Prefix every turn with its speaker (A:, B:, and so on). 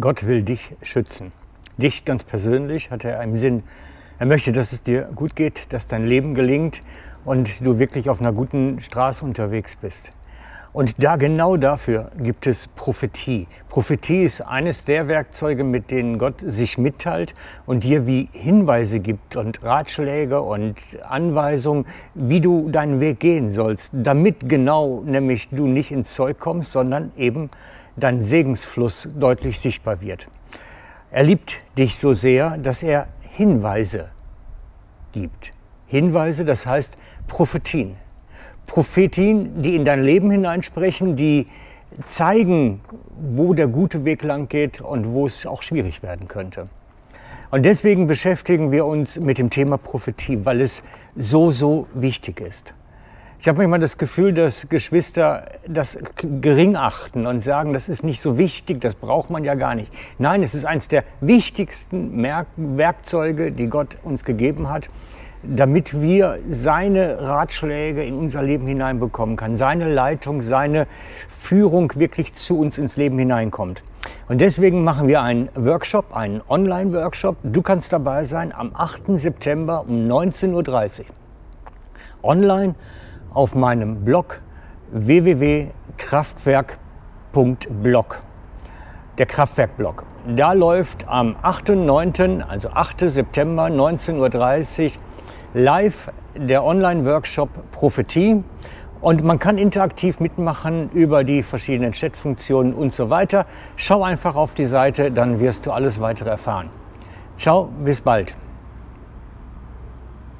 A: Gott will dich schützen. Dich ganz persönlich hat er im Sinn. Er möchte, dass es dir gut geht, dass dein Leben gelingt und du wirklich auf einer guten Straße unterwegs bist. Und da genau dafür gibt es Prophetie. Prophetie ist eines der Werkzeuge, mit denen Gott sich mitteilt und dir wie Hinweise gibt und Ratschläge und Anweisungen, wie du deinen Weg gehen sollst, damit genau nämlich du nicht ins Zeug kommst, sondern eben dein Segensfluss deutlich sichtbar wird. Er liebt dich so sehr, dass er Hinweise gibt. Hinweise, das heißt Prophetien. Prophetien, die in dein Leben hineinsprechen, die zeigen, wo der gute Weg lang geht und wo es auch schwierig werden könnte. Und deswegen beschäftigen wir uns mit dem Thema Prophetie, weil es so, so wichtig ist. Ich habe manchmal das Gefühl, dass Geschwister das gering achten und sagen, das ist nicht so wichtig, das braucht man ja gar nicht. Nein, es ist eines der wichtigsten Werkzeuge, die Gott uns gegeben hat, damit wir seine Ratschläge in unser Leben hineinbekommen kann, seine Leitung, seine Führung wirklich zu uns ins Leben hineinkommt. Und deswegen machen wir einen Workshop, einen Online-Workshop. Du kannst dabei sein am 8. September um 19.30 Uhr. Online auf meinem Blog www.kraftwerk.blog. Der Kraftwerk-Blog. Da läuft am 8.9., also 8. September 19.30 Uhr, live der Online-Workshop Prophetie. Und man kann interaktiv mitmachen über die verschiedenen Chatfunktionen und so weiter. Schau einfach auf die Seite, dann wirst du alles weitere erfahren. Ciao, bis bald.